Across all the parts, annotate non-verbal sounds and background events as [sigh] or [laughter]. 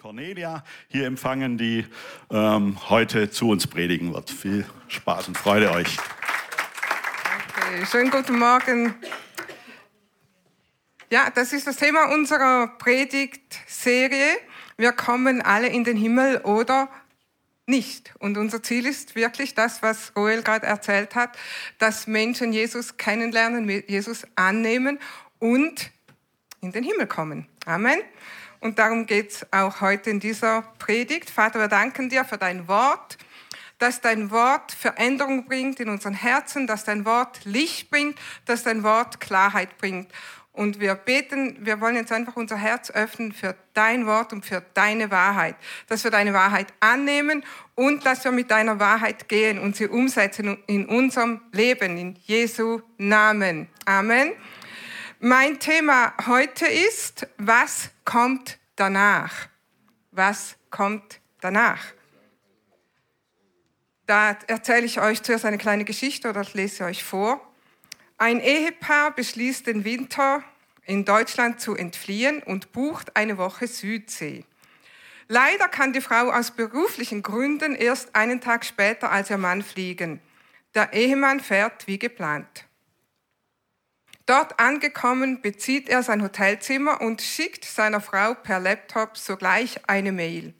Cornelia hier empfangen, die ähm, heute zu uns predigen wird. Viel Spaß und Freude euch. Okay, schönen guten Morgen. Ja, das ist das Thema unserer Predigtserie. Wir kommen alle in den Himmel oder nicht. Und unser Ziel ist wirklich das, was Roel gerade erzählt hat, dass Menschen Jesus kennenlernen, Jesus annehmen und in den Himmel kommen. Amen. Und darum geht es auch heute in dieser Predigt. Vater, wir danken dir für dein Wort, dass dein Wort Veränderung bringt in unseren Herzen, dass dein Wort Licht bringt, dass dein Wort Klarheit bringt. Und wir beten, wir wollen jetzt einfach unser Herz öffnen für dein Wort und für deine Wahrheit, dass wir deine Wahrheit annehmen und dass wir mit deiner Wahrheit gehen und sie umsetzen in unserem Leben, in Jesu Namen. Amen. Mein Thema heute ist, was kommt danach? Was kommt danach? Da erzähle ich euch zuerst eine kleine Geschichte oder lese euch vor. Ein Ehepaar beschließt den Winter in Deutschland zu entfliehen und bucht eine Woche Südsee. Leider kann die Frau aus beruflichen Gründen erst einen Tag später als ihr Mann fliegen. Der Ehemann fährt wie geplant. Dort angekommen bezieht er sein Hotelzimmer und schickt seiner Frau per Laptop sogleich eine Mail.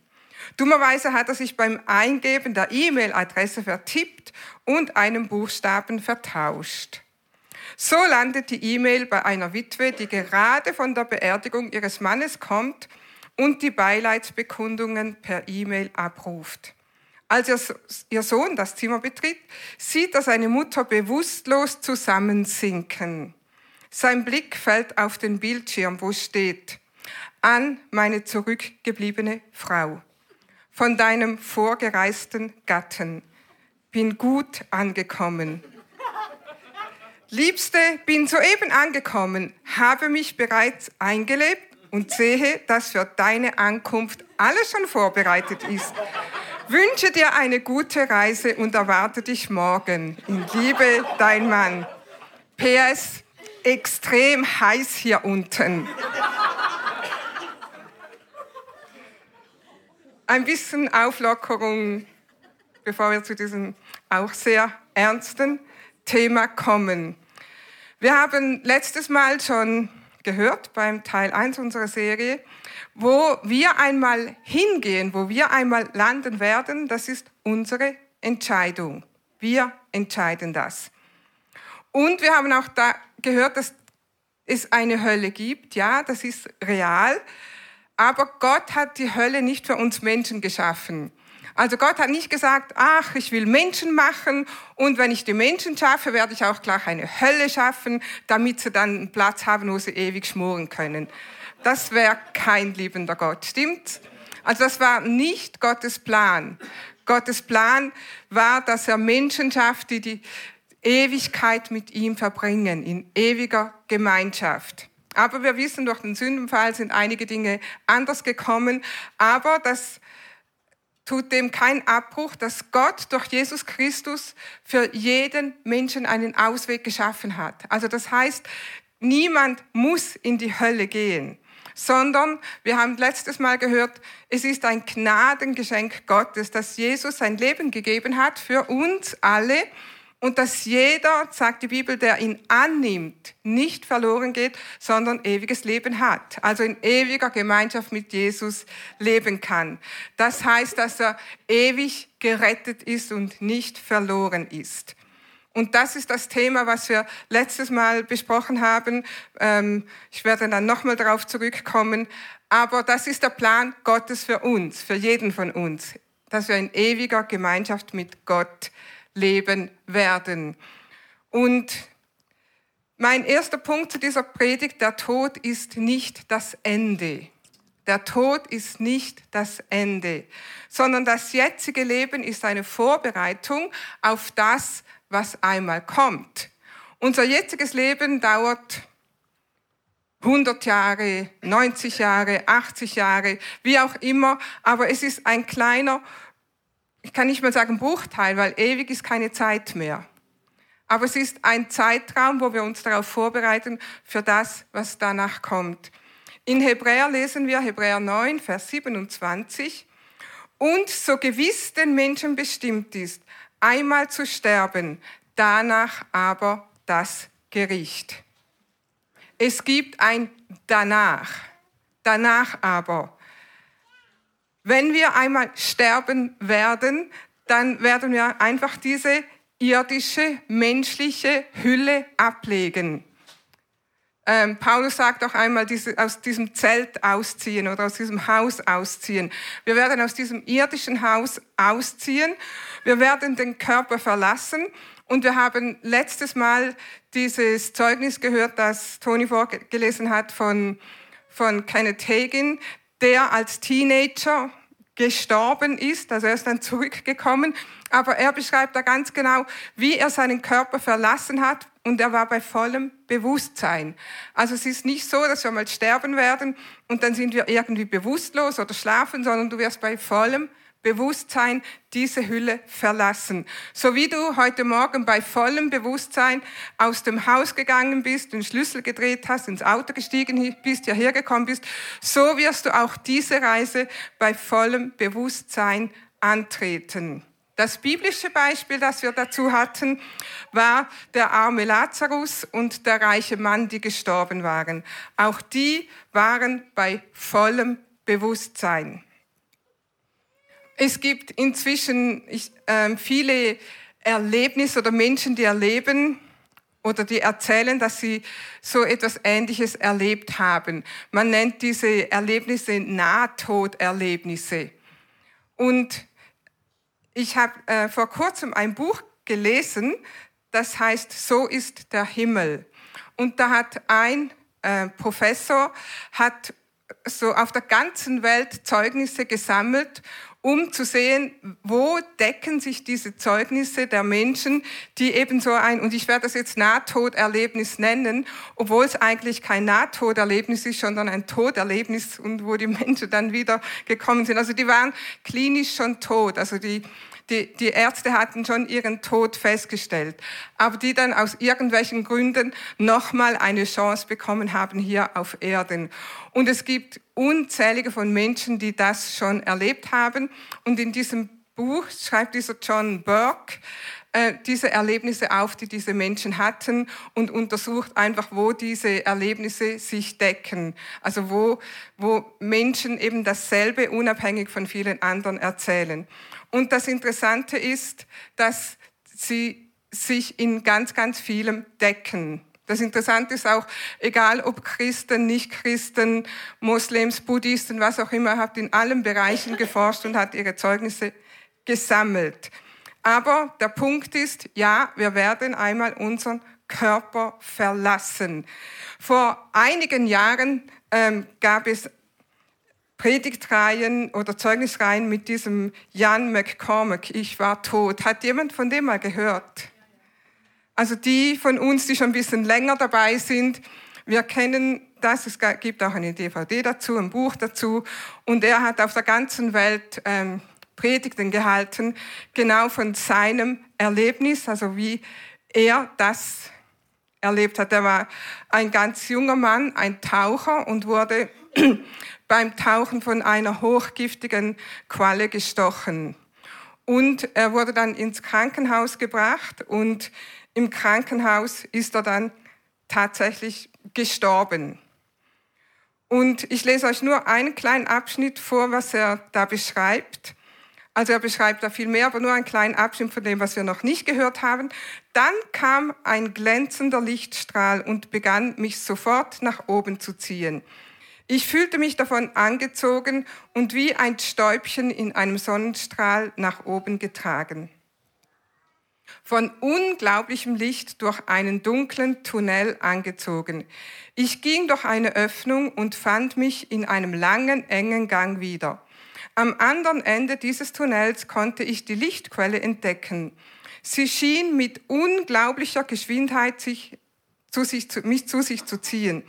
Dummerweise hat er sich beim Eingeben der E-Mail-Adresse vertippt und einen Buchstaben vertauscht. So landet die E-Mail bei einer Witwe, die gerade von der Beerdigung ihres Mannes kommt und die Beileidsbekundungen per E-Mail abruft. Als ihr Sohn das Zimmer betritt, sieht er seine Mutter bewusstlos zusammensinken. Sein Blick fällt auf den Bildschirm, wo steht, an meine zurückgebliebene Frau, von deinem vorgereisten Gatten, bin gut angekommen. Liebste, bin soeben angekommen, habe mich bereits eingelebt und sehe, dass für deine Ankunft alles schon vorbereitet ist. Wünsche dir eine gute Reise und erwarte dich morgen. In Liebe, dein Mann. PS, extrem heiß hier unten. Ein bisschen Auflockerung, bevor wir zu diesem auch sehr ernsten Thema kommen. Wir haben letztes Mal schon gehört beim Teil 1 unserer Serie, wo wir einmal hingehen, wo wir einmal landen werden, das ist unsere Entscheidung. Wir entscheiden das. Und wir haben auch da gehört, dass es eine Hölle gibt. Ja, das ist real. Aber Gott hat die Hölle nicht für uns Menschen geschaffen. Also Gott hat nicht gesagt, ach, ich will Menschen machen und wenn ich die Menschen schaffe, werde ich auch gleich eine Hölle schaffen, damit sie dann einen Platz haben, wo sie ewig schmoren können. Das wäre kein liebender Gott, stimmt? Also das war nicht Gottes Plan. Gottes Plan war, dass er Menschen schafft, die die Ewigkeit mit ihm verbringen, in ewiger Gemeinschaft. Aber wir wissen, durch den Sündenfall sind einige Dinge anders gekommen. Aber das tut dem keinen Abbruch, dass Gott durch Jesus Christus für jeden Menschen einen Ausweg geschaffen hat. Also das heißt, niemand muss in die Hölle gehen, sondern wir haben letztes Mal gehört, es ist ein Gnadengeschenk Gottes, dass Jesus sein Leben gegeben hat für uns alle und dass jeder, sagt die Bibel, der ihn annimmt, nicht verloren geht, sondern ewiges Leben hat. Also in ewiger Gemeinschaft mit Jesus leben kann. Das heißt, dass er ewig gerettet ist und nicht verloren ist. Und das ist das Thema, was wir letztes Mal besprochen haben. Ähm, ich werde dann nochmal darauf zurückkommen. Aber das ist der Plan Gottes für uns, für jeden von uns, dass wir in ewiger Gemeinschaft mit Gott leben werden. Und mein erster Punkt zu dieser Predigt, der Tod ist nicht das Ende. Der Tod ist nicht das Ende, sondern das jetzige Leben ist eine Vorbereitung auf das, was einmal kommt. Unser jetziges Leben dauert 100 Jahre, 90 Jahre, 80 Jahre, wie auch immer, aber es ist ein kleiner ich kann nicht mal sagen Bruchteil, weil ewig ist keine Zeit mehr. Aber es ist ein Zeitraum, wo wir uns darauf vorbereiten für das, was danach kommt. In Hebräer lesen wir Hebräer 9, Vers 27. Und so gewiss den Menschen bestimmt ist, einmal zu sterben, danach aber das Gericht. Es gibt ein danach, danach aber. Wenn wir einmal sterben werden, dann werden wir einfach diese irdische, menschliche Hülle ablegen. Ähm, Paulus sagt auch einmal, diese, aus diesem Zelt ausziehen oder aus diesem Haus ausziehen. Wir werden aus diesem irdischen Haus ausziehen. Wir werden den Körper verlassen. Und wir haben letztes Mal dieses Zeugnis gehört, das Toni vorgelesen hat von, von Kenneth Hagin, der als Teenager gestorben ist, also er ist dann zurückgekommen, aber er beschreibt da ganz genau, wie er seinen Körper verlassen hat und er war bei vollem Bewusstsein. Also es ist nicht so, dass wir mal sterben werden und dann sind wir irgendwie bewusstlos oder schlafen, sondern du wirst bei vollem Bewusstsein diese Hülle verlassen. So wie du heute Morgen bei vollem Bewusstsein aus dem Haus gegangen bist, den Schlüssel gedreht hast, ins Auto gestiegen bist, hierher gekommen bist, so wirst du auch diese Reise bei vollem Bewusstsein antreten. Das biblische Beispiel, das wir dazu hatten, war der arme Lazarus und der reiche Mann, die gestorben waren. Auch die waren bei vollem Bewusstsein. Es gibt inzwischen äh, viele Erlebnisse oder Menschen, die erleben oder die erzählen, dass sie so etwas Ähnliches erlebt haben. Man nennt diese Erlebnisse Nahtoderlebnisse. Und ich habe äh, vor kurzem ein Buch gelesen, das heißt So ist der Himmel. Und da hat ein äh, Professor hat so auf der ganzen Welt Zeugnisse gesammelt um zu sehen, wo decken sich diese Zeugnisse der Menschen, die eben so ein, und ich werde das jetzt Nahtoderlebnis nennen, obwohl es eigentlich kein Nahtoderlebnis ist, sondern ein Toderlebnis und wo die Menschen dann wieder gekommen sind. Also die waren klinisch schon tot, also die, die, die Ärzte hatten schon ihren Tod festgestellt, aber die dann aus irgendwelchen Gründen nochmal eine Chance bekommen haben hier auf Erden. Und es gibt unzählige von Menschen, die das schon erlebt haben. Und in diesem Buch schreibt dieser John Burke äh, diese Erlebnisse auf, die diese Menschen hatten und untersucht einfach, wo diese Erlebnisse sich decken. Also wo, wo Menschen eben dasselbe unabhängig von vielen anderen erzählen. Und das Interessante ist, dass sie sich in ganz, ganz vielem decken. Das Interessante ist auch, egal ob Christen, Nicht-Christen, Moslems, Buddhisten, was auch immer, hat in allen Bereichen geforscht und hat ihre Zeugnisse gesammelt. Aber der Punkt ist, ja, wir werden einmal unseren Körper verlassen. Vor einigen Jahren ähm, gab es Predigtreihen oder Zeugnisreihen mit diesem Jan McCormack, Ich war tot. Hat jemand von dem mal gehört? Also die von uns, die schon ein bisschen länger dabei sind, wir kennen das. Es gibt auch eine DVD dazu, ein Buch dazu. Und er hat auf der ganzen Welt ähm, Predigten gehalten, genau von seinem Erlebnis, also wie er das erlebt hat. Er war ein ganz junger Mann, ein Taucher und wurde beim Tauchen von einer hochgiftigen Qualle gestochen. Und er wurde dann ins Krankenhaus gebracht und im Krankenhaus ist er dann tatsächlich gestorben. Und ich lese euch nur einen kleinen Abschnitt vor, was er da beschreibt. Also er beschreibt da viel mehr, aber nur einen kleinen Abschnitt von dem, was wir noch nicht gehört haben. Dann kam ein glänzender Lichtstrahl und begann mich sofort nach oben zu ziehen. Ich fühlte mich davon angezogen und wie ein Stäubchen in einem Sonnenstrahl nach oben getragen von unglaublichem Licht durch einen dunklen Tunnel angezogen. Ich ging durch eine Öffnung und fand mich in einem langen, engen Gang wieder. Am anderen Ende dieses Tunnels konnte ich die Lichtquelle entdecken. Sie schien mit unglaublicher Geschwindigkeit sich, zu sich, zu, mich zu sich zu ziehen.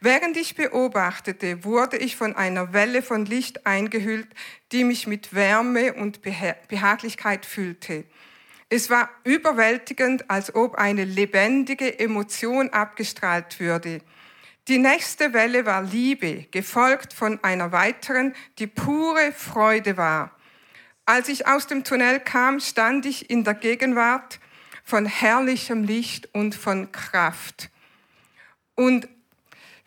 Während ich beobachtete, wurde ich von einer Welle von Licht eingehüllt, die mich mit Wärme und Behaglichkeit füllte. Es war überwältigend, als ob eine lebendige Emotion abgestrahlt würde. Die nächste Welle war Liebe, gefolgt von einer weiteren, die pure Freude war. Als ich aus dem Tunnel kam, stand ich in der Gegenwart von herrlichem Licht und von Kraft. Und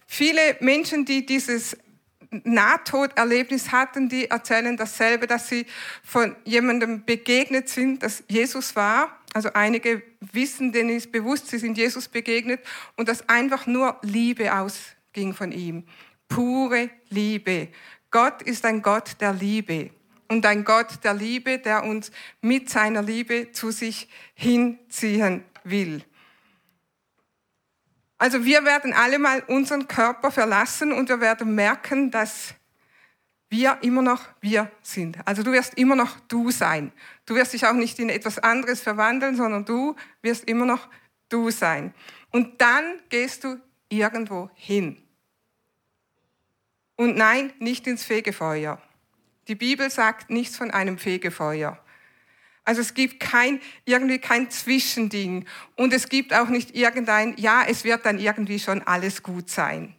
viele Menschen, die dieses Nahtoderlebnis hatten, die erzählen dasselbe, dass sie von jemandem begegnet sind, das Jesus war. Also einige wissen, denen ist bewusst, sie sind Jesus begegnet und dass einfach nur Liebe ausging von ihm. Pure Liebe. Gott ist ein Gott der Liebe und ein Gott der Liebe, der uns mit seiner Liebe zu sich hinziehen will. Also wir werden alle mal unseren Körper verlassen und wir werden merken, dass wir immer noch wir sind. Also du wirst immer noch du sein. Du wirst dich auch nicht in etwas anderes verwandeln, sondern du wirst immer noch du sein. Und dann gehst du irgendwo hin. Und nein, nicht ins Fegefeuer. Die Bibel sagt nichts von einem Fegefeuer. Also es gibt kein, irgendwie kein Zwischending. Und es gibt auch nicht irgendein, ja, es wird dann irgendwie schon alles gut sein.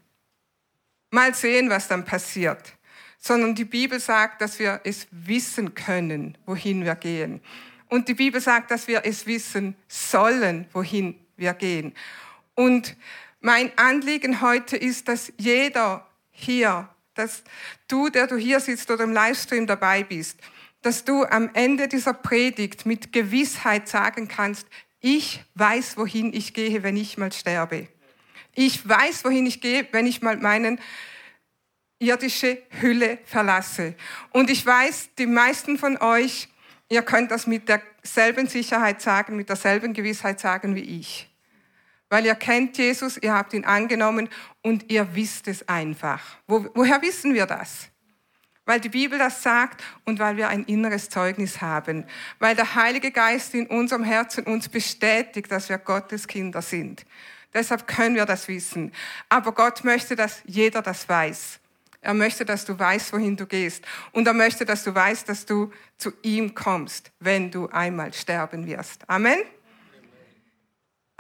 Mal sehen, was dann passiert. Sondern die Bibel sagt, dass wir es wissen können, wohin wir gehen. Und die Bibel sagt, dass wir es wissen sollen, wohin wir gehen. Und mein Anliegen heute ist, dass jeder hier dass du, der du hier sitzt oder im Livestream dabei bist, dass du am Ende dieser Predigt mit Gewissheit sagen kannst, ich weiß, wohin ich gehe, wenn ich mal sterbe. Ich weiß, wohin ich gehe, wenn ich mal meine irdische Hülle verlasse. Und ich weiß, die meisten von euch, ihr könnt das mit derselben Sicherheit sagen, mit derselben Gewissheit sagen wie ich weil ihr kennt Jesus, ihr habt ihn angenommen und ihr wisst es einfach. Wo, woher wissen wir das? Weil die Bibel das sagt und weil wir ein inneres Zeugnis haben. Weil der Heilige Geist in unserem Herzen uns bestätigt, dass wir Gottes Kinder sind. Deshalb können wir das wissen. Aber Gott möchte, dass jeder das weiß. Er möchte, dass du weißt, wohin du gehst. Und er möchte, dass du weißt, dass du zu ihm kommst, wenn du einmal sterben wirst. Amen.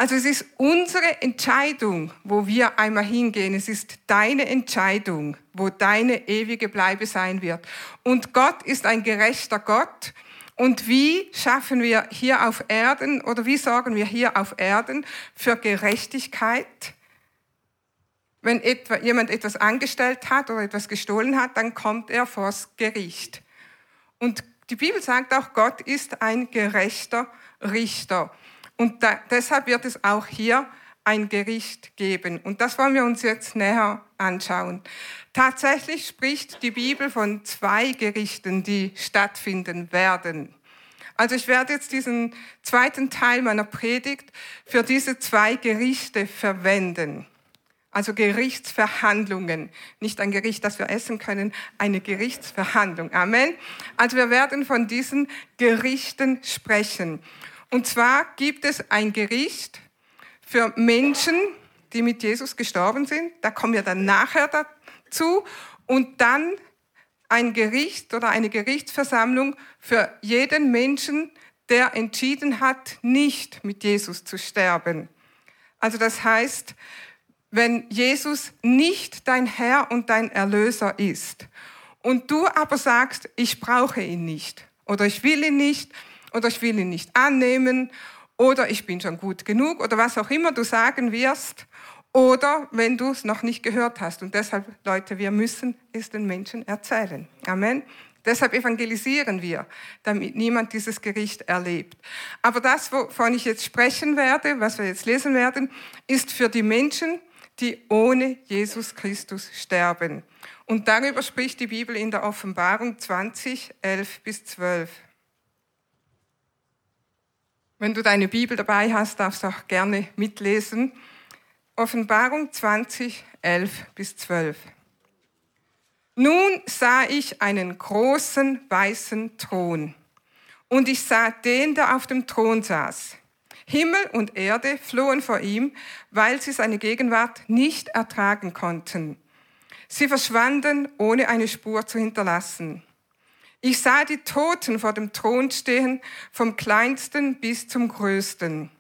Also es ist unsere Entscheidung, wo wir einmal hingehen. Es ist deine Entscheidung, wo deine ewige Bleibe sein wird. Und Gott ist ein gerechter Gott. Und wie schaffen wir hier auf Erden oder wie sorgen wir hier auf Erden für Gerechtigkeit? Wenn etwa, jemand etwas angestellt hat oder etwas gestohlen hat, dann kommt er vors Gericht. Und die Bibel sagt auch, Gott ist ein gerechter Richter. Und da, deshalb wird es auch hier ein Gericht geben. Und das wollen wir uns jetzt näher anschauen. Tatsächlich spricht die Bibel von zwei Gerichten, die stattfinden werden. Also ich werde jetzt diesen zweiten Teil meiner Predigt für diese zwei Gerichte verwenden. Also Gerichtsverhandlungen. Nicht ein Gericht, das wir essen können, eine Gerichtsverhandlung. Amen. Also wir werden von diesen Gerichten sprechen. Und zwar gibt es ein Gericht für Menschen, die mit Jesus gestorben sind. Da kommen wir dann nachher dazu. Und dann ein Gericht oder eine Gerichtsversammlung für jeden Menschen, der entschieden hat, nicht mit Jesus zu sterben. Also das heißt, wenn Jesus nicht dein Herr und dein Erlöser ist und du aber sagst, ich brauche ihn nicht oder ich will ihn nicht oder ich will ihn nicht annehmen oder ich bin schon gut genug oder was auch immer du sagen wirst oder wenn du es noch nicht gehört hast. Und deshalb, Leute, wir müssen es den Menschen erzählen. Amen. Deshalb evangelisieren wir, damit niemand dieses Gericht erlebt. Aber das, wovon ich jetzt sprechen werde, was wir jetzt lesen werden, ist für die Menschen, die ohne Jesus Christus sterben. Und darüber spricht die Bibel in der Offenbarung 20, 11 bis 12. Wenn du deine Bibel dabei hast, darfst du auch gerne mitlesen. Offenbarung 20, 11 bis 12. Nun sah ich einen großen weißen Thron und ich sah den, der auf dem Thron saß. Himmel und Erde flohen vor ihm, weil sie seine Gegenwart nicht ertragen konnten. Sie verschwanden, ohne eine Spur zu hinterlassen. Ich sah die Toten vor dem Thron stehen, vom kleinsten bis zum größten.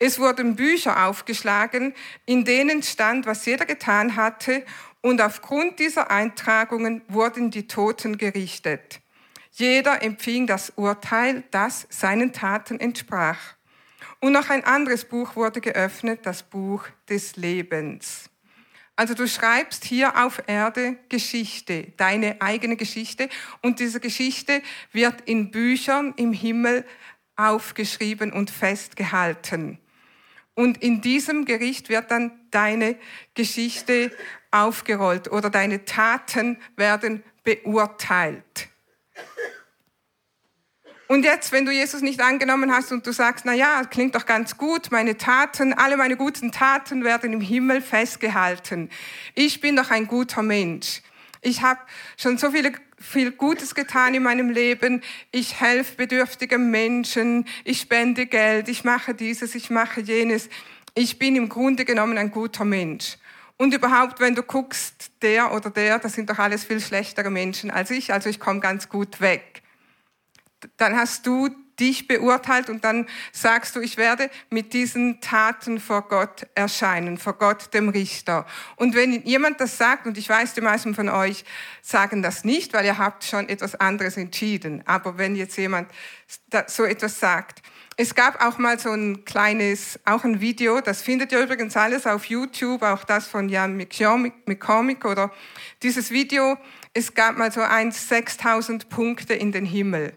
Es wurden Bücher aufgeschlagen, in denen stand, was jeder getan hatte, und aufgrund dieser Eintragungen wurden die Toten gerichtet. Jeder empfing das Urteil, das seinen Taten entsprach. Und noch ein anderes Buch wurde geöffnet, das Buch des Lebens. Also du schreibst hier auf Erde Geschichte, deine eigene Geschichte, und diese Geschichte wird in Büchern im Himmel aufgeschrieben und festgehalten. Und in diesem Gericht wird dann deine Geschichte aufgerollt oder deine Taten werden beurteilt. Und jetzt, wenn du Jesus nicht angenommen hast und du sagst, na ja, klingt doch ganz gut, meine Taten, alle meine guten Taten werden im Himmel festgehalten. Ich bin doch ein guter Mensch. Ich habe schon so viele, viel Gutes getan in meinem Leben. Ich helfe bedürftigen Menschen. Ich spende Geld. Ich mache dieses. Ich mache jenes. Ich bin im Grunde genommen ein guter Mensch. Und überhaupt, wenn du guckst, der oder der, das sind doch alles viel schlechtere Menschen als ich. Also ich komme ganz gut weg dann hast du dich beurteilt und dann sagst du, ich werde mit diesen Taten vor Gott erscheinen, vor Gott, dem Richter. Und wenn jemand das sagt, und ich weiß, die meisten von euch sagen das nicht, weil ihr habt schon etwas anderes entschieden, aber wenn jetzt jemand so etwas sagt, es gab auch mal so ein kleines, auch ein Video, das findet ihr übrigens alles auf YouTube, auch das von Jan McCormick oder dieses Video, es gab mal so ein 6000 Punkte in den Himmel.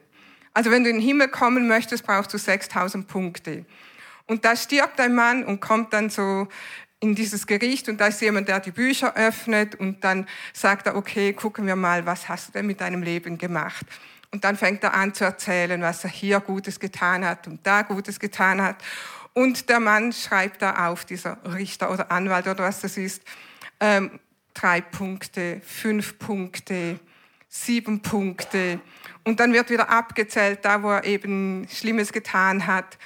Also wenn du in den Himmel kommen möchtest, brauchst du 6000 Punkte. Und da stirbt ein Mann und kommt dann so in dieses Gericht und da ist jemand, der die Bücher öffnet und dann sagt er, okay, gucken wir mal, was hast du denn mit deinem Leben gemacht? Und dann fängt er an zu erzählen, was er hier Gutes getan hat und da Gutes getan hat. Und der Mann schreibt da auf, dieser Richter oder Anwalt oder was das ist, ähm, drei Punkte, fünf Punkte, sieben Punkte. Und dann wird wieder abgezählt, da wo er eben Schlimmes getan hat.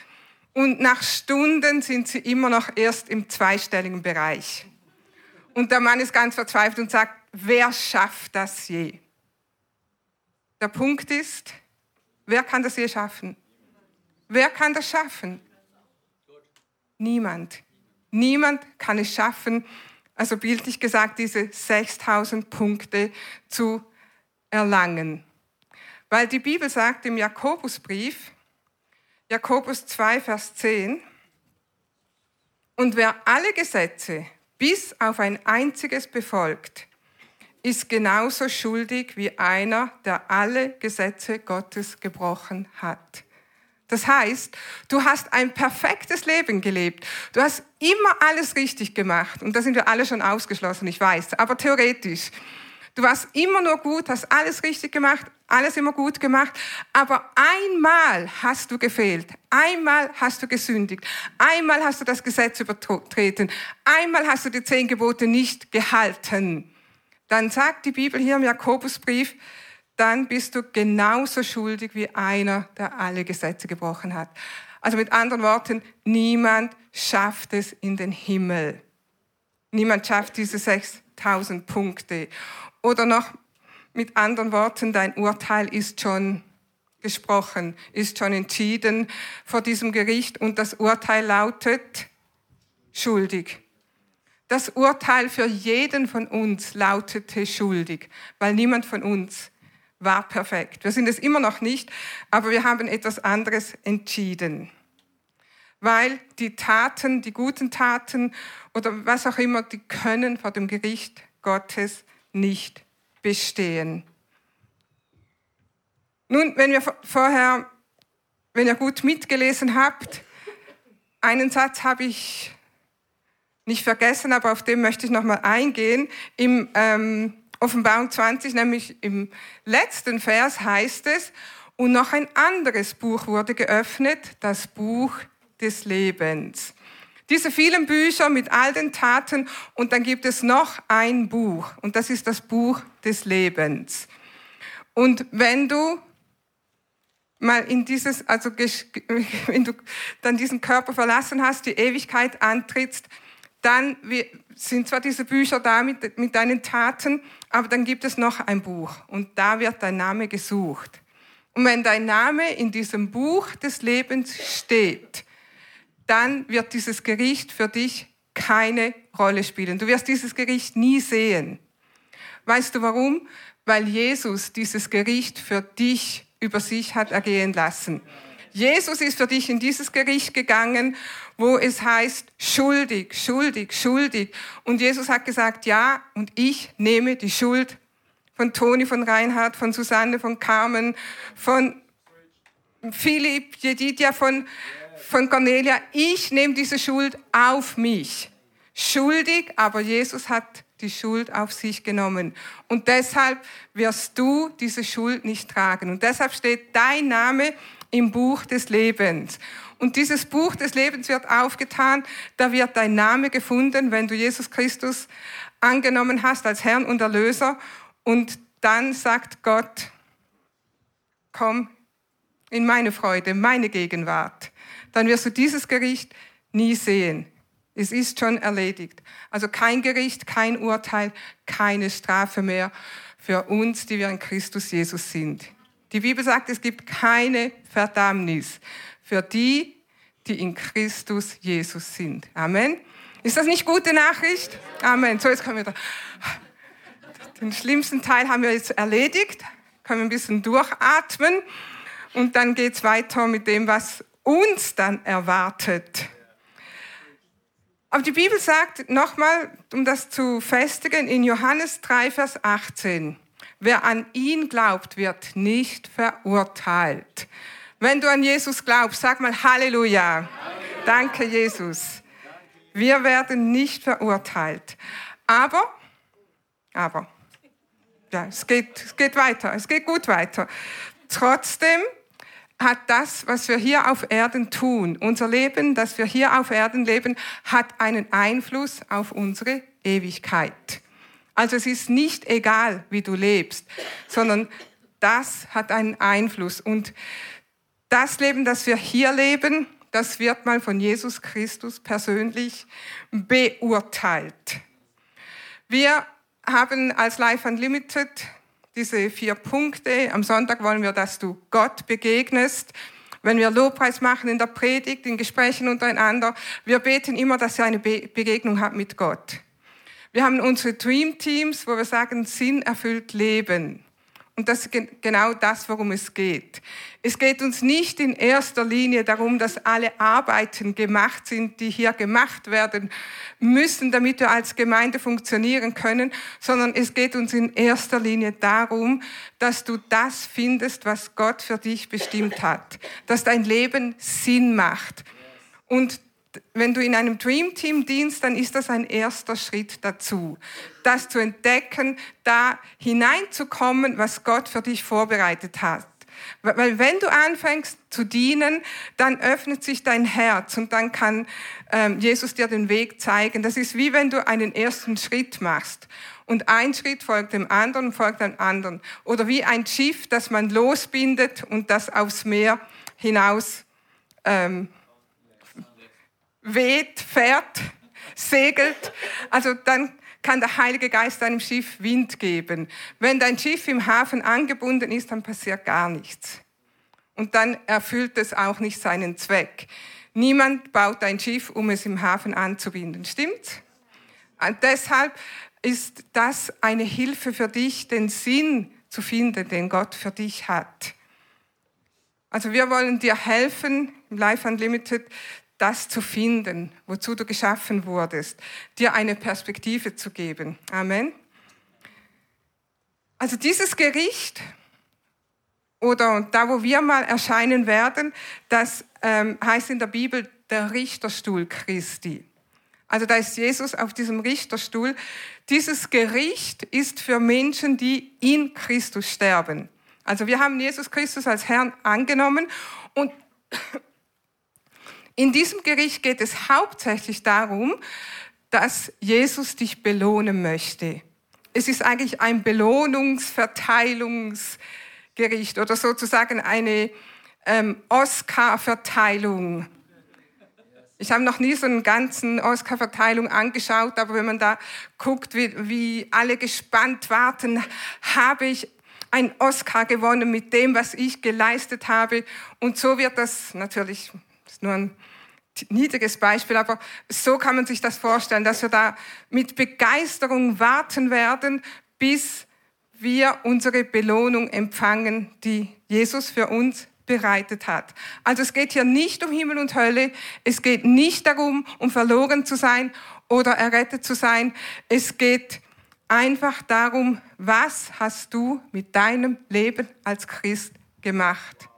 Und nach Stunden sind sie immer noch erst im zweistelligen Bereich. Und der Mann ist ganz verzweifelt und sagt, wer schafft das je? Der Punkt ist, wer kann das je schaffen? Wer kann das schaffen? Niemand. Niemand kann es schaffen, also bildlich gesagt, diese 6000 Punkte zu erlangen. Weil die Bibel sagt im Jakobusbrief, Jakobus 2, Vers 10, und wer alle Gesetze bis auf ein einziges befolgt, ist genauso schuldig wie einer, der alle Gesetze Gottes gebrochen hat. Das heißt, du hast ein perfektes Leben gelebt. Du hast immer alles richtig gemacht. Und da sind wir alle schon ausgeschlossen, ich weiß. Aber theoretisch. Du warst immer nur gut, hast alles richtig gemacht, alles immer gut gemacht, aber einmal hast du gefehlt, einmal hast du gesündigt, einmal hast du das Gesetz übertreten, einmal hast du die zehn Gebote nicht gehalten. Dann sagt die Bibel hier im Jakobusbrief, dann bist du genauso schuldig wie einer, der alle Gesetze gebrochen hat. Also mit anderen Worten, niemand schafft es in den Himmel. Niemand schafft diese 6000 Punkte. Oder noch mit anderen Worten, dein Urteil ist schon gesprochen, ist schon entschieden vor diesem Gericht und das Urteil lautet schuldig. Das Urteil für jeden von uns lautete schuldig, weil niemand von uns war perfekt. Wir sind es immer noch nicht, aber wir haben etwas anderes entschieden. Weil die Taten, die guten Taten oder was auch immer, die können vor dem Gericht Gottes nicht bestehen. Nun, wenn wir vorher, wenn ihr gut mitgelesen habt, einen Satz habe ich nicht vergessen, aber auf den möchte ich nochmal eingehen. Im ähm, Offenbarung 20, nämlich im letzten Vers heißt es, und noch ein anderes Buch wurde geöffnet, das Buch des Lebens. Diese vielen Bücher mit all den Taten und dann gibt es noch ein Buch und das ist das Buch des Lebens. Und wenn du mal in dieses, also [laughs] wenn du dann diesen Körper verlassen hast, die Ewigkeit antrittst, dann sind zwar diese Bücher da mit, mit deinen Taten, aber dann gibt es noch ein Buch und da wird dein Name gesucht. Und wenn dein Name in diesem Buch des Lebens steht, dann wird dieses Gericht für dich keine Rolle spielen. Du wirst dieses Gericht nie sehen. Weißt du warum? Weil Jesus dieses Gericht für dich über sich hat ergehen lassen. Jesus ist für dich in dieses Gericht gegangen, wo es heißt, schuldig, schuldig, schuldig. Und Jesus hat gesagt, ja, und ich nehme die Schuld von Toni, von Reinhard, von Susanne, von Carmen, von Philipp, Jedidia, von, von Cornelia. Ich nehme diese Schuld auf mich. Schuldig, aber Jesus hat die Schuld auf sich genommen. Und deshalb wirst du diese Schuld nicht tragen. Und deshalb steht dein Name im Buch des Lebens. Und dieses Buch des Lebens wird aufgetan, da wird dein Name gefunden, wenn du Jesus Christus angenommen hast als Herrn und Erlöser. Und dann sagt Gott, komm in meine Freude, meine Gegenwart. Dann wirst du dieses Gericht nie sehen. Es ist schon erledigt. Also kein Gericht, kein Urteil, keine Strafe mehr für uns, die wir in Christus Jesus sind. Die Bibel sagt, es gibt keine Verdammnis für die, die in Christus Jesus sind. Amen. Ist das nicht gute Nachricht? Amen. So, jetzt können wir da. Den schlimmsten Teil haben wir jetzt erledigt. Können wir ein bisschen durchatmen. Und dann geht es weiter mit dem, was uns dann erwartet. Aber die Bibel sagt nochmal, um das zu festigen, in Johannes 3, Vers 18, wer an ihn glaubt, wird nicht verurteilt. Wenn du an Jesus glaubst, sag mal Halleluja. Halleluja. Danke, Jesus. Wir werden nicht verurteilt. Aber, aber, ja, es geht, es geht weiter, es geht gut weiter. Trotzdem hat das, was wir hier auf Erden tun, unser Leben, das wir hier auf Erden leben, hat einen Einfluss auf unsere Ewigkeit. Also es ist nicht egal, wie du lebst, sondern das hat einen Einfluss. Und das Leben, das wir hier leben, das wird mal von Jesus Christus persönlich beurteilt. Wir haben als Life Unlimited diese vier Punkte. Am Sonntag wollen wir, dass du Gott begegnest. Wenn wir Lobpreis machen in der Predigt, in Gesprächen untereinander, wir beten immer, dass ihr eine Be Begegnung habt mit Gott. Wir haben unsere Dream Teams, wo wir sagen, Sinn erfüllt Leben. Und das ist genau das, worum es geht. Es geht uns nicht in erster Linie darum, dass alle Arbeiten gemacht sind, die hier gemacht werden müssen, damit wir als Gemeinde funktionieren können, sondern es geht uns in erster Linie darum, dass du das findest, was Gott für dich bestimmt hat, dass dein Leben Sinn macht. Und wenn du in einem Dream Team dienst, dann ist das ein erster Schritt dazu, das zu entdecken, da hineinzukommen, was Gott für dich vorbereitet hat. Weil wenn du anfängst zu dienen, dann öffnet sich dein Herz und dann kann ähm, Jesus dir den Weg zeigen. Das ist wie wenn du einen ersten Schritt machst und ein Schritt folgt dem anderen, folgt dem anderen. Oder wie ein Schiff, das man losbindet und das aufs Meer hinaus ähm, weht, fährt, segelt, also dann kann der Heilige Geist deinem Schiff Wind geben. Wenn dein Schiff im Hafen angebunden ist, dann passiert gar nichts. Und dann erfüllt es auch nicht seinen Zweck. Niemand baut ein Schiff, um es im Hafen anzubinden. Stimmt's? Und deshalb ist das eine Hilfe für dich, den Sinn zu finden, den Gott für dich hat. Also wir wollen dir helfen, im Life Unlimited, das zu finden, wozu du geschaffen wurdest, dir eine Perspektive zu geben. Amen. Also dieses Gericht oder da, wo wir mal erscheinen werden, das ähm, heißt in der Bibel der Richterstuhl Christi. Also da ist Jesus auf diesem Richterstuhl. Dieses Gericht ist für Menschen, die in Christus sterben. Also wir haben Jesus Christus als Herrn angenommen und in diesem Gericht geht es hauptsächlich darum, dass Jesus dich belohnen möchte. Es ist eigentlich ein Belohnungsverteilungsgericht oder sozusagen eine ähm, Oscar-Verteilung. Ich habe noch nie so einen ganzen Oscar-Verteilung angeschaut, aber wenn man da guckt, wie, wie alle gespannt warten, habe ich einen Oscar gewonnen mit dem, was ich geleistet habe. Und so wird das natürlich, ist nur ein niedriges Beispiel, aber so kann man sich das vorstellen, dass wir da mit Begeisterung warten werden, bis wir unsere Belohnung empfangen, die Jesus für uns bereitet hat. Also es geht hier nicht um Himmel und Hölle, es geht nicht darum, um verloren zu sein oder errettet zu sein. Es geht einfach darum, was hast du mit deinem Leben als Christ gemacht?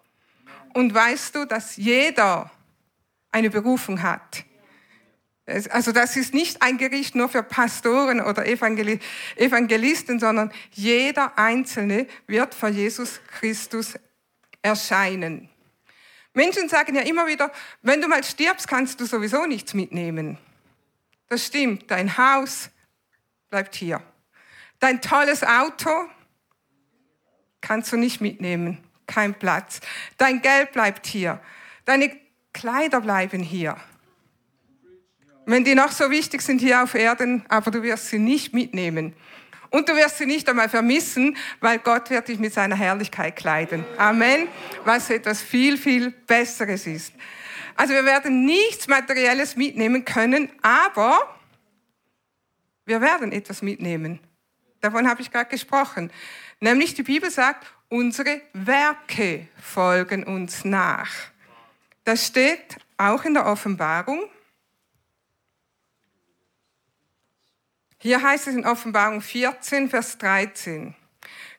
Und weißt du, dass jeder eine Berufung hat? Also das ist nicht ein Gericht nur für Pastoren oder Evangelisten, sondern jeder Einzelne wird vor Jesus Christus erscheinen. Menschen sagen ja immer wieder, wenn du mal stirbst, kannst du sowieso nichts mitnehmen. Das stimmt, dein Haus bleibt hier. Dein tolles Auto kannst du nicht mitnehmen, kein Platz. Dein Geld bleibt hier. Deine Kleider bleiben hier. Wenn die noch so wichtig sind hier auf Erden, aber du wirst sie nicht mitnehmen. Und du wirst sie nicht einmal vermissen, weil Gott wird dich mit seiner Herrlichkeit kleiden. Amen. Was etwas viel, viel Besseres ist. Also wir werden nichts Materielles mitnehmen können, aber wir werden etwas mitnehmen. Davon habe ich gerade gesprochen. Nämlich die Bibel sagt, unsere Werke folgen uns nach. Das steht auch in der Offenbarung. Hier heißt es in Offenbarung 14, Vers 13.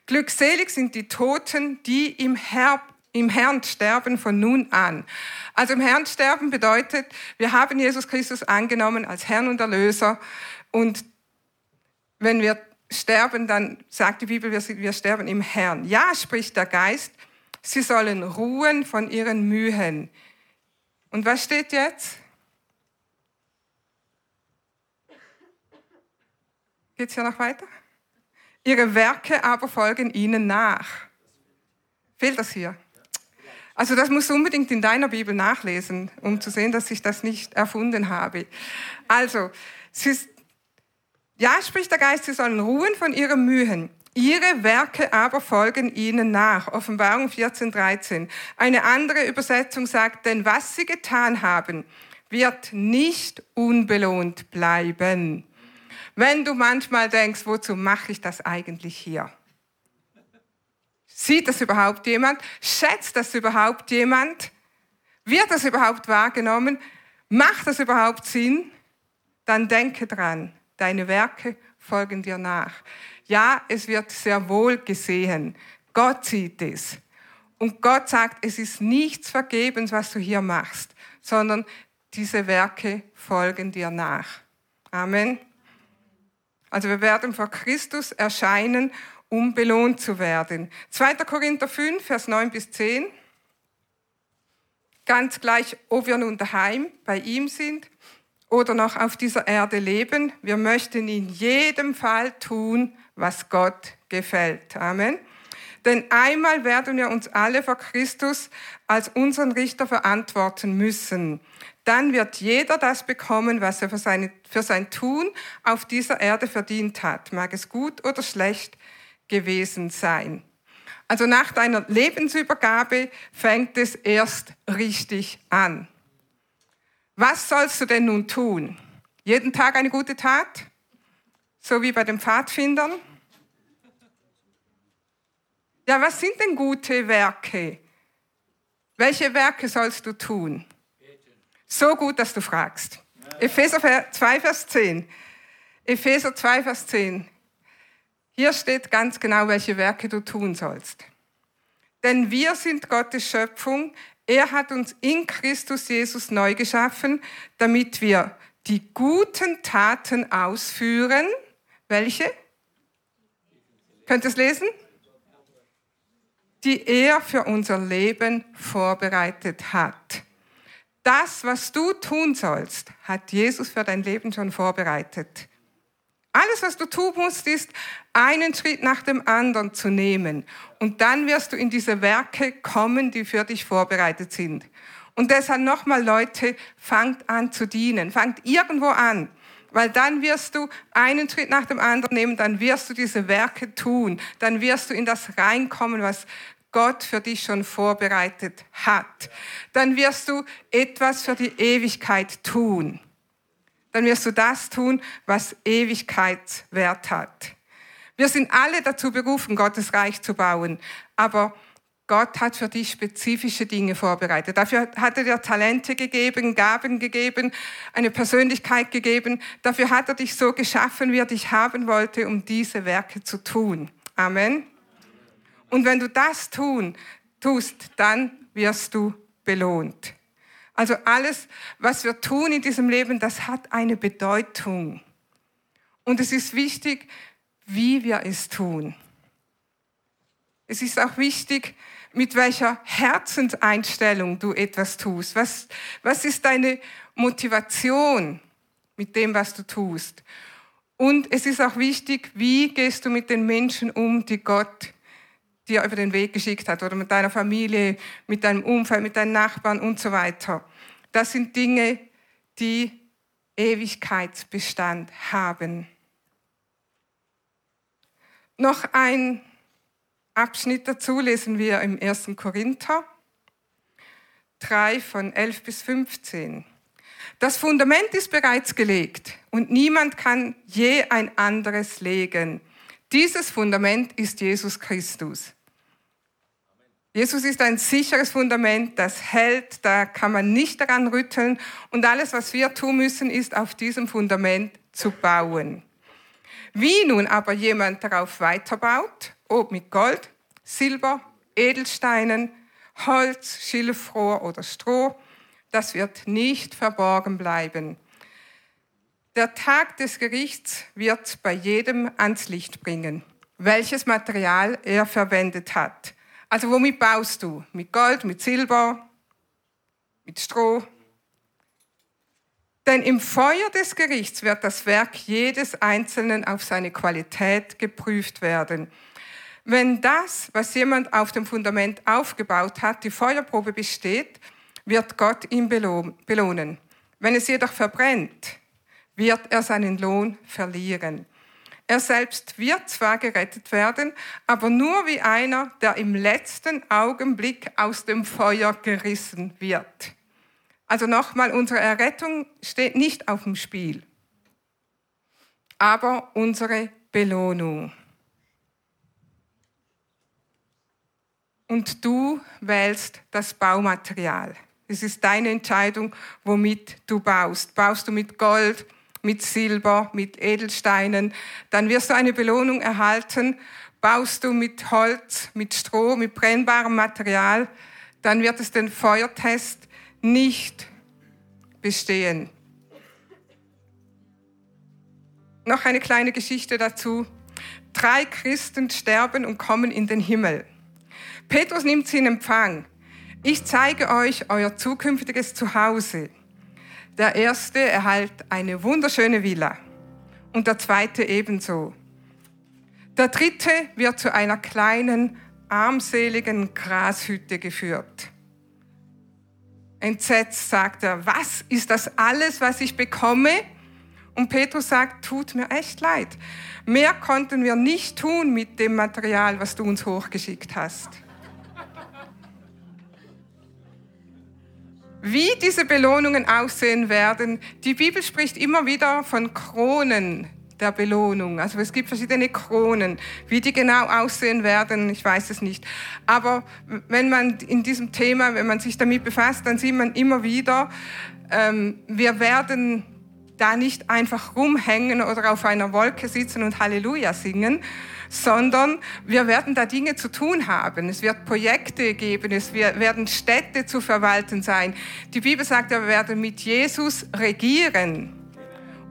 Glückselig sind die Toten, die im, Herr, im Herrn sterben von nun an. Also im Herrn sterben bedeutet, wir haben Jesus Christus angenommen als Herrn und Erlöser. Und wenn wir sterben, dann sagt die Bibel, wir, wir sterben im Herrn. Ja, spricht der Geist, sie sollen ruhen von ihren Mühen. Und was steht jetzt? Geht es hier noch weiter? Ihre Werke aber folgen ihnen nach. Fehlt das hier? Also das musst du unbedingt in deiner Bibel nachlesen, um zu sehen, dass ich das nicht erfunden habe. Also, ist, ja, spricht der Geist, sie sollen ruhen von ihren Mühen. Ihre Werke aber folgen ihnen nach. Offenbarung 14, 13. Eine andere Übersetzung sagt, denn was sie getan haben, wird nicht unbelohnt bleiben. Wenn du manchmal denkst, wozu mache ich das eigentlich hier? Sieht das überhaupt jemand? Schätzt das überhaupt jemand? Wird das überhaupt wahrgenommen? Macht das überhaupt Sinn? Dann denke dran, deine Werke folgen dir nach. Ja, es wird sehr wohl gesehen. Gott sieht es. Und Gott sagt, es ist nichts vergebens, was du hier machst, sondern diese Werke folgen dir nach. Amen. Also wir werden vor Christus erscheinen, um belohnt zu werden. 2. Korinther 5, Vers 9 bis 10. Ganz gleich, ob wir nun daheim bei ihm sind oder noch auf dieser Erde leben, wir möchten in jedem Fall tun, was Gott gefällt. Amen. Denn einmal werden wir uns alle vor Christus als unseren Richter verantworten müssen dann wird jeder das bekommen, was er für, seine, für sein Tun auf dieser Erde verdient hat, mag es gut oder schlecht gewesen sein. Also nach deiner Lebensübergabe fängt es erst richtig an. Was sollst du denn nun tun? Jeden Tag eine gute Tat? So wie bei den Pfadfindern? Ja, was sind denn gute Werke? Welche Werke sollst du tun? So gut, dass du fragst. Epheser 2, Vers 10. Epheser 2, Vers 10. Hier steht ganz genau, welche Werke du tun sollst. Denn wir sind Gottes Schöpfung. Er hat uns in Christus Jesus neu geschaffen, damit wir die guten Taten ausführen. Welche? Könnt ihr es lesen? Die er für unser Leben vorbereitet hat. Das, was du tun sollst, hat Jesus für dein Leben schon vorbereitet. Alles, was du tun musst, ist, einen Schritt nach dem anderen zu nehmen. Und dann wirst du in diese Werke kommen, die für dich vorbereitet sind. Und deshalb nochmal, Leute, fangt an zu dienen. Fangt irgendwo an. Weil dann wirst du einen Schritt nach dem anderen nehmen, dann wirst du diese Werke tun. Dann wirst du in das reinkommen, was Gott für dich schon vorbereitet hat. Dann wirst du etwas für die Ewigkeit tun. Dann wirst du das tun, was Ewigkeitswert hat. Wir sind alle dazu berufen, Gottes Reich zu bauen. Aber Gott hat für dich spezifische Dinge vorbereitet. Dafür hat er dir Talente gegeben, Gaben gegeben, eine Persönlichkeit gegeben. Dafür hat er dich so geschaffen, wie er dich haben wollte, um diese Werke zu tun. Amen. Und wenn du das tun, tust, dann wirst du belohnt. Also alles, was wir tun in diesem Leben, das hat eine Bedeutung. Und es ist wichtig, wie wir es tun. Es ist auch wichtig, mit welcher Herzenseinstellung du etwas tust. Was, was ist deine Motivation mit dem, was du tust? Und es ist auch wichtig, wie gehst du mit den Menschen um, die Gott dir über den Weg geschickt hat oder mit deiner Familie, mit deinem Umfeld, mit deinen Nachbarn und so weiter. Das sind Dinge, die Ewigkeitsbestand haben. Noch ein Abschnitt dazu lesen wir im 1. Korinther 3 von 11 bis 15. Das Fundament ist bereits gelegt und niemand kann je ein anderes legen. Dieses Fundament ist Jesus Christus. Jesus ist ein sicheres Fundament, das hält, da kann man nicht daran rütteln und alles, was wir tun müssen, ist auf diesem Fundament zu bauen. Wie nun aber jemand darauf weiterbaut, ob mit Gold, Silber, Edelsteinen, Holz, Schilfrohr oder Stroh, das wird nicht verborgen bleiben. Der Tag des Gerichts wird bei jedem ans Licht bringen, welches Material er verwendet hat. Also womit baust du? Mit Gold, mit Silber, mit Stroh? Denn im Feuer des Gerichts wird das Werk jedes Einzelnen auf seine Qualität geprüft werden. Wenn das, was jemand auf dem Fundament aufgebaut hat, die Feuerprobe besteht, wird Gott ihn belohnen. Wenn es jedoch verbrennt, wird er seinen Lohn verlieren. Er selbst wird zwar gerettet werden, aber nur wie einer, der im letzten Augenblick aus dem Feuer gerissen wird. Also nochmal, unsere Errettung steht nicht auf dem Spiel, aber unsere Belohnung. Und du wählst das Baumaterial. Es ist deine Entscheidung, womit du baust. Baust du mit Gold, mit Silber, mit Edelsteinen, dann wirst du eine Belohnung erhalten. Baust du mit Holz, mit Stroh, mit brennbarem Material, dann wird es den Feuertest nicht bestehen. Noch eine kleine Geschichte dazu. Drei Christen sterben und kommen in den Himmel. Petrus nimmt sie in Empfang. Ich zeige euch euer zukünftiges Zuhause. Der erste erhält eine wunderschöne Villa und der zweite ebenso. Der dritte wird zu einer kleinen, armseligen Grashütte geführt. Entsetzt sagt er, was ist das alles, was ich bekomme? Und Petrus sagt, tut mir echt leid. Mehr konnten wir nicht tun mit dem Material, was du uns hochgeschickt hast. Wie diese Belohnungen aussehen werden, die Bibel spricht immer wieder von Kronen der Belohnung. Also es gibt verschiedene Kronen. Wie die genau aussehen werden, ich weiß es nicht. Aber wenn man in diesem Thema, wenn man sich damit befasst, dann sieht man immer wieder, ähm, wir werden da nicht einfach rumhängen oder auf einer Wolke sitzen und Halleluja singen, sondern wir werden da Dinge zu tun haben. Es wird Projekte geben, es werden Städte zu verwalten sein. Die Bibel sagt, wir werden mit Jesus regieren.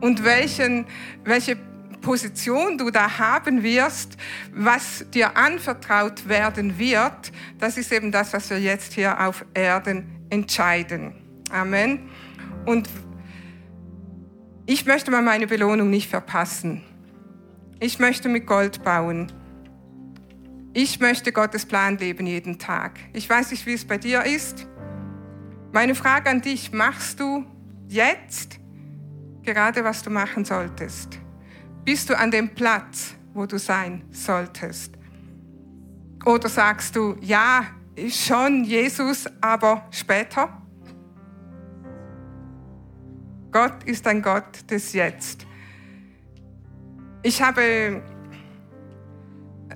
Und welchen, welche Position du da haben wirst, was dir anvertraut werden wird, das ist eben das, was wir jetzt hier auf Erden entscheiden. Amen. Und ich möchte mal meine Belohnung nicht verpassen. Ich möchte mit Gold bauen. Ich möchte Gottes Plan leben jeden Tag. Ich weiß nicht, wie es bei dir ist. Meine Frage an dich, machst du jetzt gerade, was du machen solltest? Bist du an dem Platz, wo du sein solltest? Oder sagst du, ja, schon Jesus, aber später? Gott ist ein Gott des Jetzt. Ich habe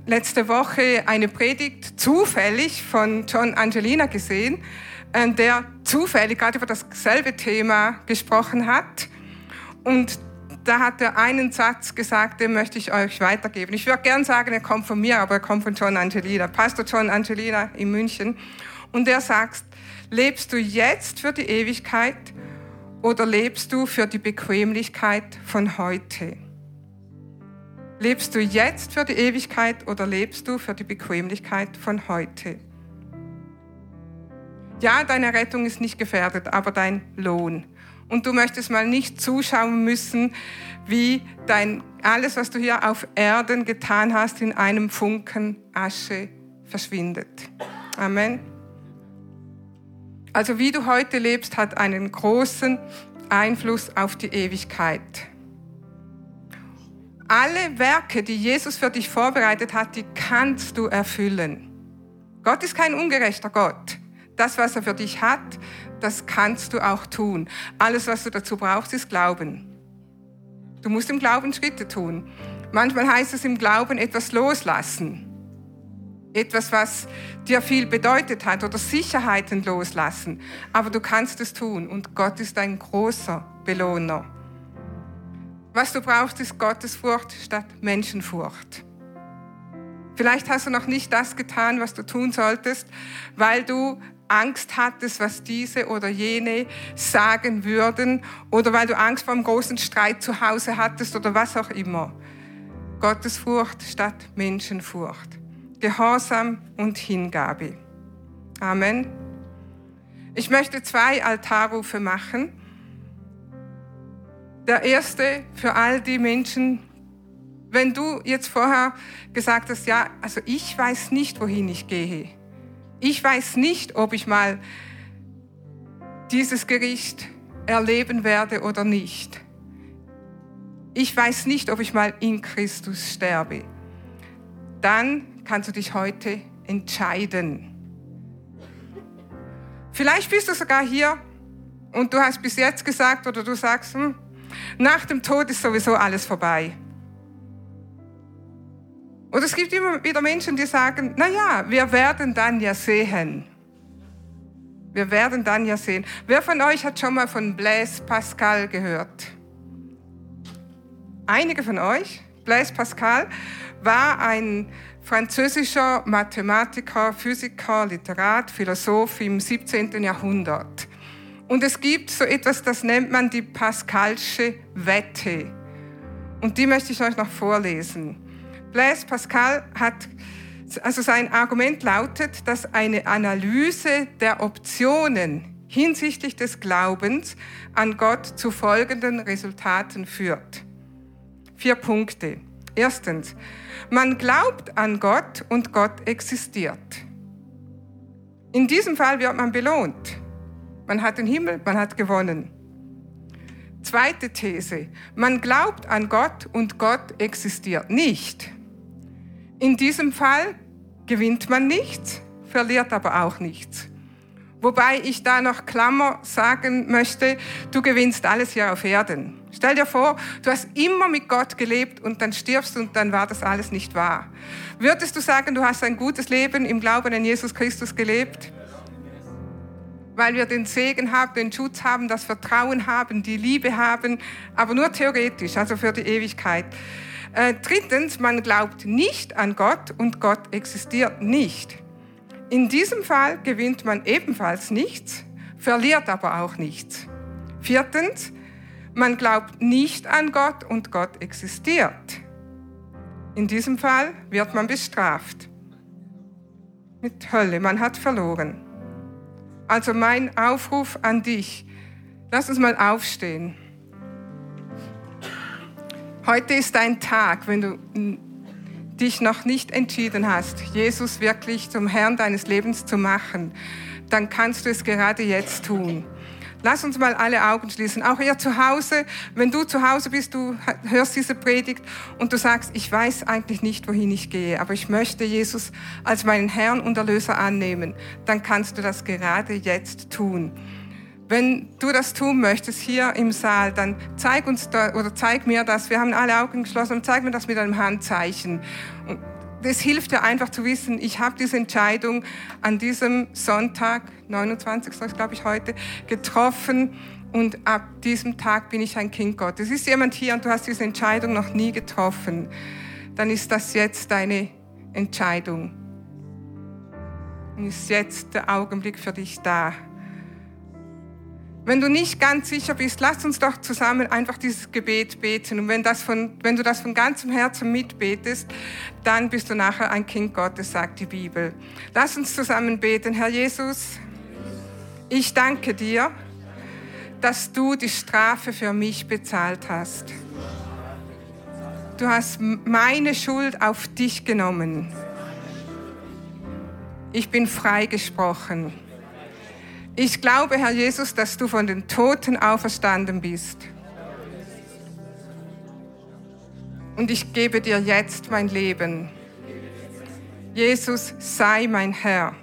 letzte Woche eine Predigt zufällig von John Angelina gesehen, äh, der zufällig gerade über dasselbe Thema gesprochen hat. Und da hat er einen Satz gesagt, den möchte ich euch weitergeben. Ich würde gern sagen, er kommt von mir, aber er kommt von John Angelina, Pastor John Angelina in München. Und er sagt, lebst du jetzt für die Ewigkeit oder lebst du für die Bequemlichkeit von heute? Lebst du jetzt für die Ewigkeit oder lebst du für die Bequemlichkeit von heute? Ja, deine Rettung ist nicht gefährdet, aber dein Lohn. Und du möchtest mal nicht zuschauen müssen, wie dein, alles, was du hier auf Erden getan hast, in einem Funken Asche verschwindet. Amen. Also wie du heute lebst, hat einen großen Einfluss auf die Ewigkeit. Alle Werke, die Jesus für dich vorbereitet hat, die kannst du erfüllen. Gott ist kein ungerechter Gott. Das, was er für dich hat, das kannst du auch tun. Alles, was du dazu brauchst, ist Glauben. Du musst im Glauben Schritte tun. Manchmal heißt es im Glauben etwas loslassen. Etwas, was dir viel bedeutet hat oder Sicherheiten loslassen. Aber du kannst es tun und Gott ist ein großer Belohner. Was du brauchst, ist Gottesfurcht statt Menschenfurcht. Vielleicht hast du noch nicht das getan, was du tun solltest, weil du Angst hattest, was diese oder jene sagen würden oder weil du Angst vor einem großen Streit zu Hause hattest oder was auch immer. Gottesfurcht statt Menschenfurcht. Gehorsam und Hingabe. Amen. Ich möchte zwei Altarrufe machen. Der erste für all die Menschen, wenn du jetzt vorher gesagt hast, ja, also ich weiß nicht, wohin ich gehe. Ich weiß nicht, ob ich mal dieses Gericht erleben werde oder nicht. Ich weiß nicht, ob ich mal in Christus sterbe. Dann kannst du dich heute entscheiden. Vielleicht bist du sogar hier und du hast bis jetzt gesagt oder du sagst, hm, nach dem Tod ist sowieso alles vorbei. Und es gibt immer wieder Menschen, die sagen, na ja, wir werden dann ja sehen. Wir werden dann ja sehen. Wer von euch hat schon mal von Blaise Pascal gehört? Einige von euch? Blaise Pascal war ein französischer Mathematiker, Physiker, Literat, Philosoph im 17. Jahrhundert. Und es gibt so etwas, das nennt man die Pascalsche Wette. Und die möchte ich euch noch vorlesen. Blaise Pascal hat, also sein Argument lautet, dass eine Analyse der Optionen hinsichtlich des Glaubens an Gott zu folgenden Resultaten führt. Vier Punkte. Erstens, man glaubt an Gott und Gott existiert. In diesem Fall wird man belohnt. Man hat den Himmel, man hat gewonnen. Zweite These. Man glaubt an Gott und Gott existiert nicht. In diesem Fall gewinnt man nichts, verliert aber auch nichts. Wobei ich da noch Klammer sagen möchte, du gewinnst alles hier auf Erden. Stell dir vor, du hast immer mit Gott gelebt und dann stirbst und dann war das alles nicht wahr. Würdest du sagen, du hast ein gutes Leben im Glauben an Jesus Christus gelebt? weil wir den Segen haben, den Schutz haben, das Vertrauen haben, die Liebe haben, aber nur theoretisch, also für die Ewigkeit. Äh, drittens, man glaubt nicht an Gott und Gott existiert nicht. In diesem Fall gewinnt man ebenfalls nichts, verliert aber auch nichts. Viertens, man glaubt nicht an Gott und Gott existiert. In diesem Fall wird man bestraft. Mit Hölle, man hat verloren. Also mein Aufruf an dich, lass uns mal aufstehen. Heute ist ein Tag, wenn du dich noch nicht entschieden hast, Jesus wirklich zum Herrn deines Lebens zu machen, dann kannst du es gerade jetzt tun. Lass uns mal alle Augen schließen. Auch ihr zu Hause, wenn du zu Hause bist, du hörst diese Predigt und du sagst, ich weiß eigentlich nicht, wohin ich gehe, aber ich möchte Jesus als meinen Herrn und Erlöser annehmen, dann kannst du das gerade jetzt tun. Wenn du das tun möchtest hier im Saal, dann zeig uns da, oder zeig mir das. Wir haben alle Augen geschlossen. Zeig mir das mit einem Handzeichen. Und das hilft ja einfach zu wissen, ich habe diese Entscheidung an diesem Sonntag, 29. glaube ich heute, getroffen und ab diesem Tag bin ich ein Kind Gottes. Ist jemand hier und du hast diese Entscheidung noch nie getroffen, dann ist das jetzt deine Entscheidung. Und ist jetzt der Augenblick für dich da. Wenn du nicht ganz sicher bist, lass uns doch zusammen einfach dieses Gebet beten. Und wenn, das von, wenn du das von ganzem Herzen mitbetest, dann bist du nachher ein Kind Gottes, sagt die Bibel. Lass uns zusammen beten. Herr Jesus, ich danke dir, dass du die Strafe für mich bezahlt hast. Du hast meine Schuld auf dich genommen. Ich bin freigesprochen. Ich glaube, Herr Jesus, dass du von den Toten auferstanden bist. Und ich gebe dir jetzt mein Leben. Jesus, sei mein Herr.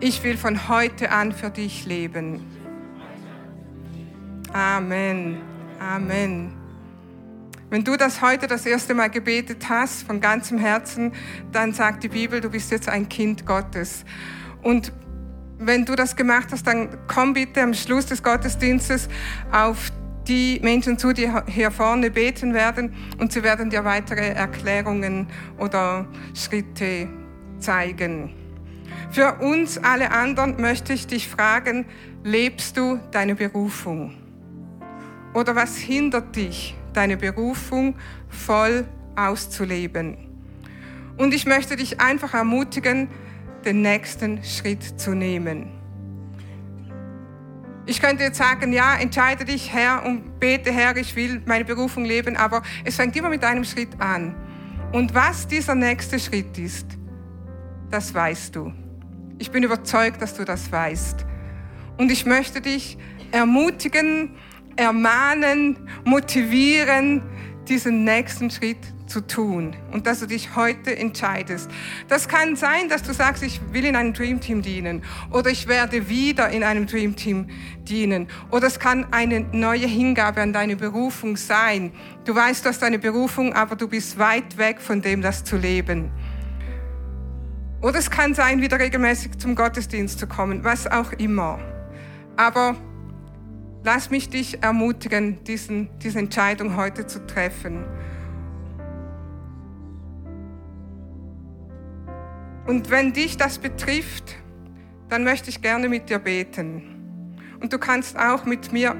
Ich will von heute an für dich leben. Amen. Amen. Wenn du das heute das erste Mal gebetet hast, von ganzem Herzen, dann sagt die Bibel, du bist jetzt ein Kind Gottes. Und wenn du das gemacht hast, dann komm bitte am Schluss des Gottesdienstes auf die Menschen zu, die hier vorne beten werden und sie werden dir weitere Erklärungen oder Schritte zeigen. Für uns alle anderen möchte ich dich fragen, lebst du deine Berufung? Oder was hindert dich, deine Berufung voll auszuleben? Und ich möchte dich einfach ermutigen, den nächsten Schritt zu nehmen. Ich könnte jetzt sagen, ja, entscheide dich, Herr, und bete, Herr, ich will meine Berufung leben, aber es fängt immer mit einem Schritt an. Und was dieser nächste Schritt ist, das weißt du. Ich bin überzeugt, dass du das weißt. Und ich möchte dich ermutigen, ermahnen, motivieren, diesen nächsten Schritt zu tun und dass du dich heute entscheidest. Das kann sein, dass du sagst, ich will in einem Dream Team dienen oder ich werde wieder in einem Dream Team dienen oder es kann eine neue Hingabe an deine Berufung sein. Du weißt, du hast deine Berufung, aber du bist weit weg von dem, das zu leben. Oder es kann sein, wieder regelmäßig zum Gottesdienst zu kommen, was auch immer. Aber lass mich dich ermutigen, diesen, diese Entscheidung heute zu treffen. Und wenn dich das betrifft, dann möchte ich gerne mit dir beten. Und du kannst auch mit mir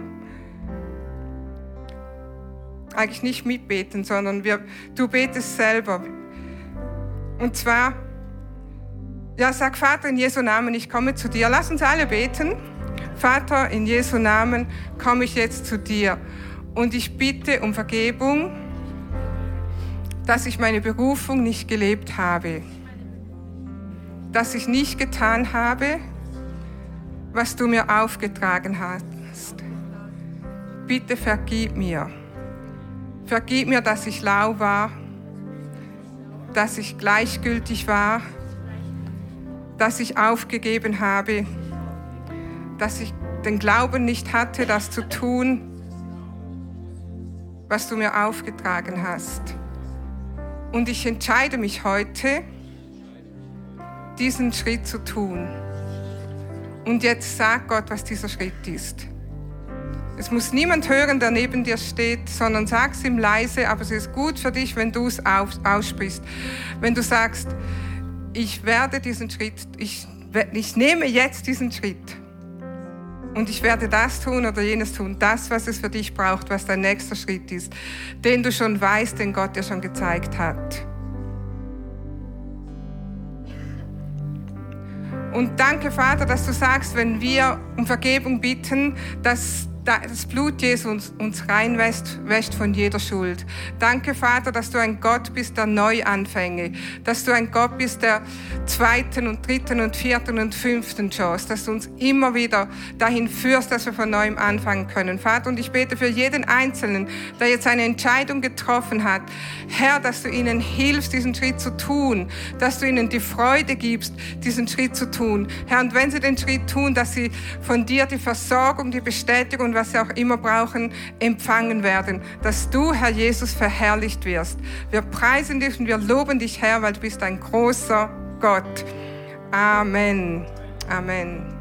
eigentlich nicht mitbeten, sondern wir, du betest selber. Und zwar, ja, sag Vater in Jesu Namen, ich komme zu dir. Lass uns alle beten. Vater, in Jesu Namen komme ich jetzt zu dir. Und ich bitte um Vergebung, dass ich meine Berufung nicht gelebt habe dass ich nicht getan habe, was du mir aufgetragen hast. Bitte vergib mir. Vergib mir, dass ich lau war, dass ich gleichgültig war, dass ich aufgegeben habe, dass ich den Glauben nicht hatte, das zu tun, was du mir aufgetragen hast. Und ich entscheide mich heute, diesen Schritt zu tun. Und jetzt sag Gott, was dieser Schritt ist. Es muss niemand hören, der neben dir steht, sondern sag es ihm leise, aber es ist gut für dich, wenn du es aussprichst. Wenn du sagst, ich werde diesen Schritt, ich, ich nehme jetzt diesen Schritt und ich werde das tun oder jenes tun, das, was es für dich braucht, was dein nächster Schritt ist, den du schon weißt, den Gott dir schon gezeigt hat. Und danke, Vater, dass du sagst, wenn wir um Vergebung bitten, dass das Blut Jesu uns, uns reinwäscht wäscht von jeder Schuld. Danke, Vater, dass du ein Gott bist der Neuanfänge, dass du ein Gott bist der zweiten und dritten und vierten und fünften Chance, dass du uns immer wieder dahin führst, dass wir von neuem anfangen können. Vater, und ich bete für jeden Einzelnen, der jetzt eine Entscheidung getroffen hat, Herr, dass du ihnen hilfst, diesen Schritt zu tun, dass du ihnen die Freude gibst, diesen Schritt zu tun. Herr, und wenn sie den Schritt tun, dass sie von dir die Versorgung, die Bestätigung und was sie auch immer brauchen, empfangen werden. Dass du, Herr Jesus, verherrlicht wirst. Wir preisen dich und wir loben dich, Herr, weil du bist ein großer Gott. Amen. Amen.